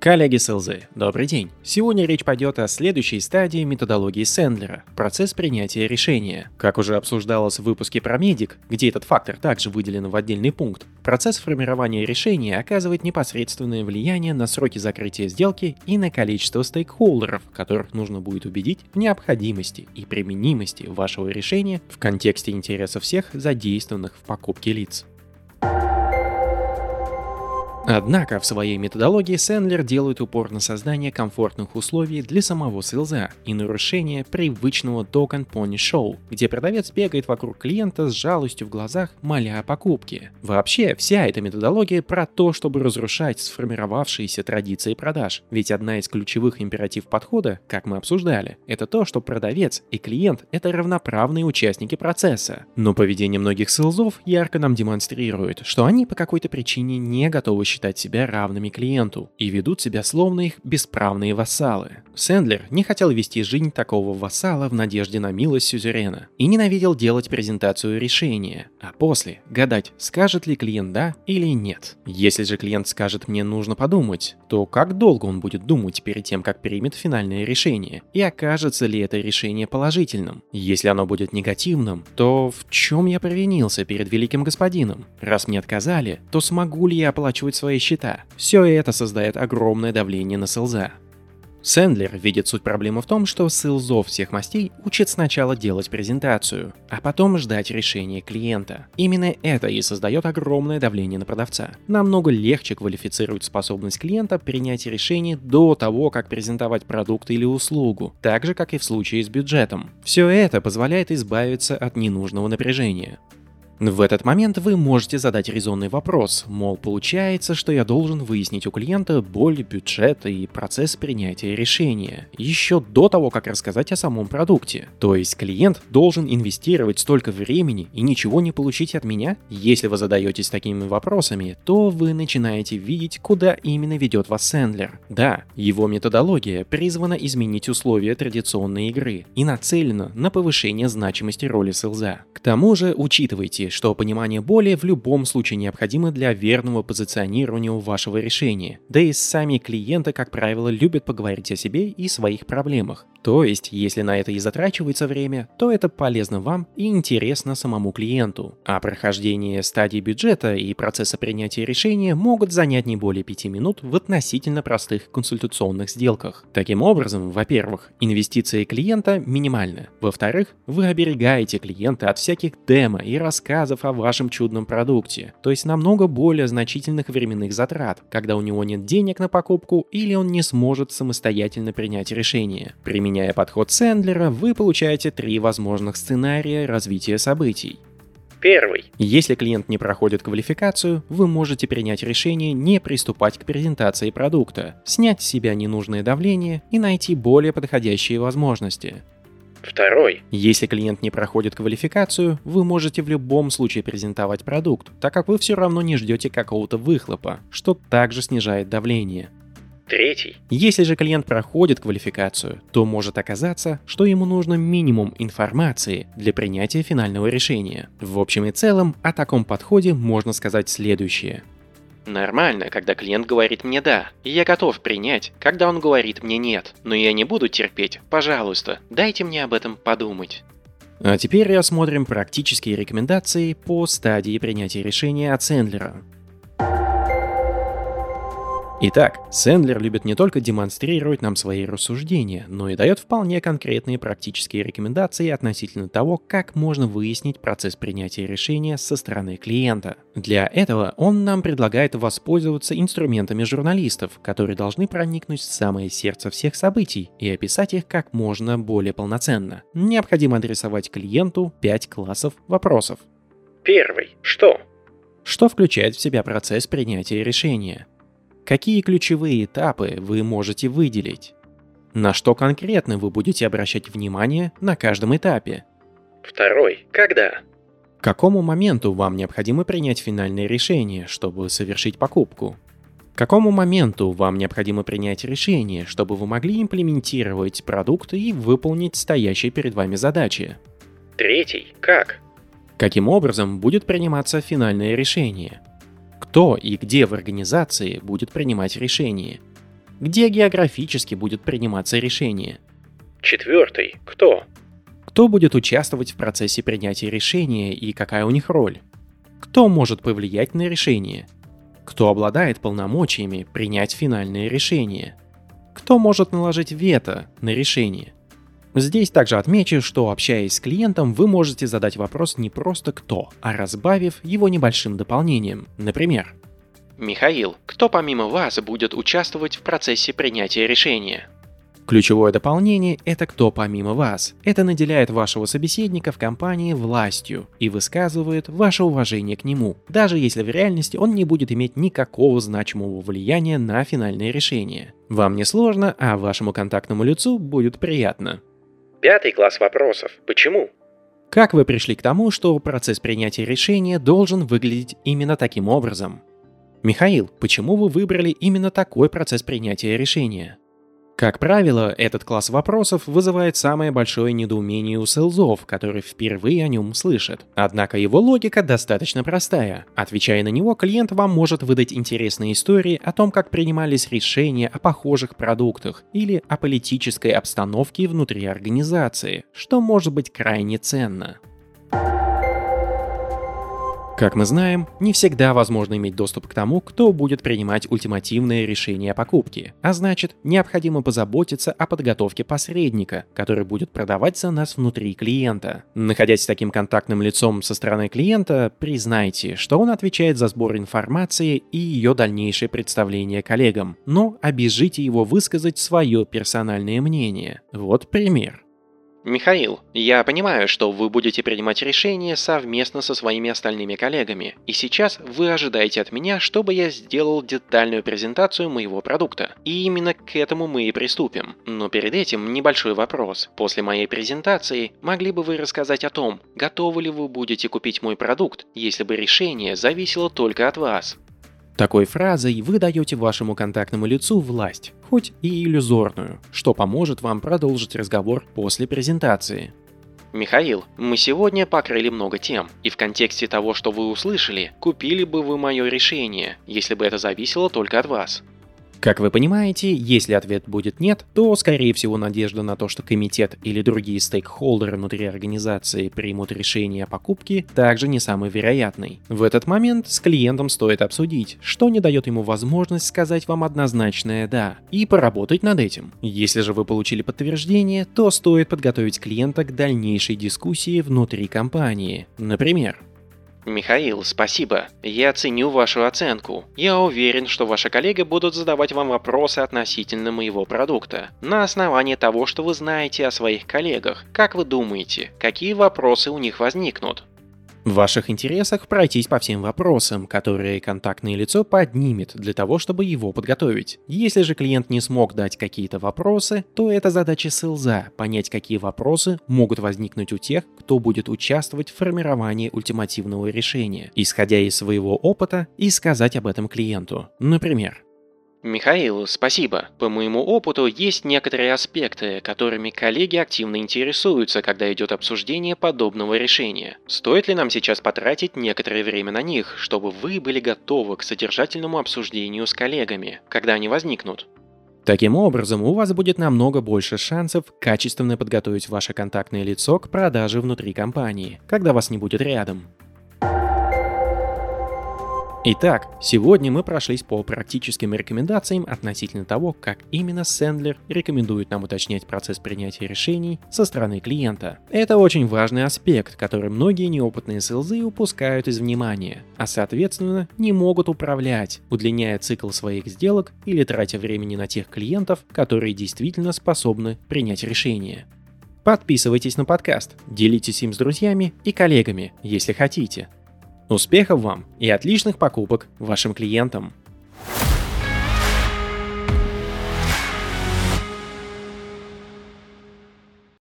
Коллеги с ЛЗ, добрый день. Сегодня речь пойдет о следующей стадии методологии Сэндлера – процесс принятия решения. Как уже обсуждалось в выпуске про медик, где этот фактор также выделен в отдельный пункт, процесс формирования решения оказывает непосредственное влияние на сроки закрытия сделки и на количество стейкхолдеров, которых нужно будет убедить в необходимости и применимости вашего решения в контексте интересов всех задействованных в покупке лиц. Однако в своей методологии Сэндлер делает упор на создание комфортных условий для самого селза и нарушение привычного dog and pony show, где продавец бегает вокруг клиента с жалостью в глазах, моля о покупке. Вообще, вся эта методология про то, чтобы разрушать сформировавшиеся традиции продаж, ведь одна из ключевых императив подхода, как мы обсуждали, это то, что продавец и клиент — это равноправные участники процесса. Но поведение многих селзов ярко нам демонстрирует, что они по какой-то причине не готовы считать считать себя равными клиенту и ведут себя словно их бесправные вассалы. Сэндлер не хотел вести жизнь такого вассала в надежде на милость сюзерена и ненавидел делать презентацию решения, а после гадать, скажет ли клиент да или нет. Если же клиент скажет мне нужно подумать, то как долго он будет думать перед тем, как примет финальное решение? И окажется ли это решение положительным? Если оно будет негативным, то в чем я провинился перед великим господином? Раз мне отказали, то смогу ли я оплачивать свои счета? Все это создает огромное давление на селза. Сэндлер видит суть проблемы в том, что селзов всех мастей учат сначала делать презентацию, а потом ждать решения клиента. Именно это и создает огромное давление на продавца. Намного легче квалифицировать способность клиента принять решение до того, как презентовать продукт или услугу, так же, как и в случае с бюджетом. Все это позволяет избавиться от ненужного напряжения. В этот момент вы можете задать резонный вопрос, мол, получается, что я должен выяснить у клиента боль, бюджет и процесс принятия решения, еще до того, как рассказать о самом продукте. То есть клиент должен инвестировать столько времени и ничего не получить от меня? Если вы задаетесь такими вопросами, то вы начинаете видеть, куда именно ведет вас Сэндлер. Да, его методология призвана изменить условия традиционной игры и нацелена на повышение значимости роли селза. К тому же, учитывайте, что понимание боли в любом случае необходимо для верного позиционирования вашего решения. Да и сами клиенты, как правило, любят поговорить о себе и своих проблемах. То есть, если на это и затрачивается время, то это полезно вам и интересно самому клиенту. А прохождение стадии бюджета и процесса принятия решения могут занять не более 5 минут в относительно простых консультационных сделках. Таким образом, во-первых, инвестиции клиента минимальны. Во-вторых, вы оберегаете клиента от всяких демо и рассказов о вашем чудном продукте, то есть намного более значительных временных затрат, когда у него нет денег на покупку или он не сможет самостоятельно принять решение. Применение Применяя подход Сэндлера, вы получаете три возможных сценария развития событий. Первый. Если клиент не проходит квалификацию, вы можете принять решение не приступать к презентации продукта, снять с себя ненужное давление и найти более подходящие возможности. Второй. Если клиент не проходит квалификацию, вы можете в любом случае презентовать продукт, так как вы все равно не ждете какого-то выхлопа, что также снижает давление. Третий. Если же клиент проходит квалификацию, то может оказаться, что ему нужно минимум информации для принятия финального решения. В общем и целом, о таком подходе можно сказать следующее. Нормально, когда клиент говорит мне «да», и я готов принять, когда он говорит мне «нет», но я не буду терпеть, пожалуйста, дайте мне об этом подумать. А теперь рассмотрим практические рекомендации по стадии принятия решения от Сэндлера. Итак, Сэндлер любит не только демонстрировать нам свои рассуждения, но и дает вполне конкретные практические рекомендации относительно того, как можно выяснить процесс принятия решения со стороны клиента. Для этого он нам предлагает воспользоваться инструментами журналистов, которые должны проникнуть в самое сердце всех событий и описать их как можно более полноценно. Необходимо адресовать клиенту 5 классов вопросов. Первый. Что? Что включает в себя процесс принятия решения? Какие ключевые этапы вы можете выделить? На что конкретно вы будете обращать внимание на каждом этапе? Второй. Когда? К какому моменту вам необходимо принять финальное решение, чтобы совершить покупку? К какому моменту вам необходимо принять решение, чтобы вы могли имплементировать продукт и выполнить стоящие перед вами задачи? Третий. Как? Каким образом будет приниматься финальное решение? Кто и где в организации будет принимать решения. где географически будет приниматься решение. Четвертый. Кто? Кто будет участвовать в процессе принятия решения и какая у них роль? Кто может повлиять на решение? Кто обладает полномочиями принять финальное решение? Кто может наложить вето на решение? Здесь также отмечу, что общаясь с клиентом, вы можете задать вопрос не просто кто, а разбавив его небольшим дополнением. Например, Михаил, кто помимо вас будет участвовать в процессе принятия решения? Ключевое дополнение – это кто помимо вас. Это наделяет вашего собеседника в компании властью и высказывает ваше уважение к нему, даже если в реальности он не будет иметь никакого значимого влияния на финальное решение. Вам не сложно, а вашему контактному лицу будет приятно. Пятый класс вопросов. Почему? Как вы пришли к тому, что процесс принятия решения должен выглядеть именно таким образом? Михаил, почему вы выбрали именно такой процесс принятия решения? Как правило, этот класс вопросов вызывает самое большое недоумение у селзов, которые впервые о нем слышат. Однако его логика достаточно простая. Отвечая на него, клиент вам может выдать интересные истории о том, как принимались решения о похожих продуктах или о политической обстановке внутри организации, что может быть крайне ценно. Как мы знаем, не всегда возможно иметь доступ к тому, кто будет принимать ультимативное решение о покупке, а значит, необходимо позаботиться о подготовке посредника, который будет продавать за нас внутри клиента. Находясь таким контактным лицом со стороны клиента, признайте, что он отвечает за сбор информации и ее дальнейшее представление коллегам, но обижите его высказать свое персональное мнение. Вот пример. Михаил, я понимаю, что вы будете принимать решения совместно со своими остальными коллегами, и сейчас вы ожидаете от меня, чтобы я сделал детальную презентацию моего продукта. И именно к этому мы и приступим. Но перед этим небольшой вопрос. После моей презентации могли бы вы рассказать о том, готовы ли вы будете купить мой продукт, если бы решение зависело только от вас? Такой фразой вы даете вашему контактному лицу власть, хоть и иллюзорную, что поможет вам продолжить разговор после презентации. Михаил, мы сегодня покрыли много тем, и в контексте того, что вы услышали, купили бы вы мое решение, если бы это зависело только от вас. Как вы понимаете, если ответ будет нет, то, скорее всего, надежда на то, что комитет или другие стейкхолдеры внутри организации примут решение о покупке, также не самый вероятный. В этот момент с клиентом стоит обсудить, что не дает ему возможность сказать вам однозначное «да» и поработать над этим. Если же вы получили подтверждение, то стоит подготовить клиента к дальнейшей дискуссии внутри компании. Например, Михаил, спасибо. Я ценю вашу оценку. Я уверен, что ваши коллеги будут задавать вам вопросы относительно моего продукта. На основании того, что вы знаете о своих коллегах. Как вы думаете, какие вопросы у них возникнут? В ваших интересах пройтись по всем вопросам, которые контактное лицо поднимет для того, чтобы его подготовить. Если же клиент не смог дать какие-то вопросы, то это задача селза – понять, какие вопросы могут возникнуть у тех, кто будет участвовать в формировании ультимативного решения, исходя из своего опыта и сказать об этом клиенту. Например, Михаил, спасибо. По моему опыту есть некоторые аспекты, которыми коллеги активно интересуются, когда идет обсуждение подобного решения. Стоит ли нам сейчас потратить некоторое время на них, чтобы вы были готовы к содержательному обсуждению с коллегами, когда они возникнут? Таким образом, у вас будет намного больше шансов качественно подготовить ваше контактное лицо к продаже внутри компании, когда вас не будет рядом. Итак, сегодня мы прошлись по практическим рекомендациям относительно того, как именно Сэндлер рекомендует нам уточнять процесс принятия решений со стороны клиента. Это очень важный аспект, который многие неопытные селзы упускают из внимания, а соответственно не могут управлять, удлиняя цикл своих сделок или тратя времени на тех клиентов, которые действительно способны принять решение. Подписывайтесь на подкаст, делитесь им с друзьями и коллегами, если хотите – Успехов вам и отличных покупок вашим клиентам!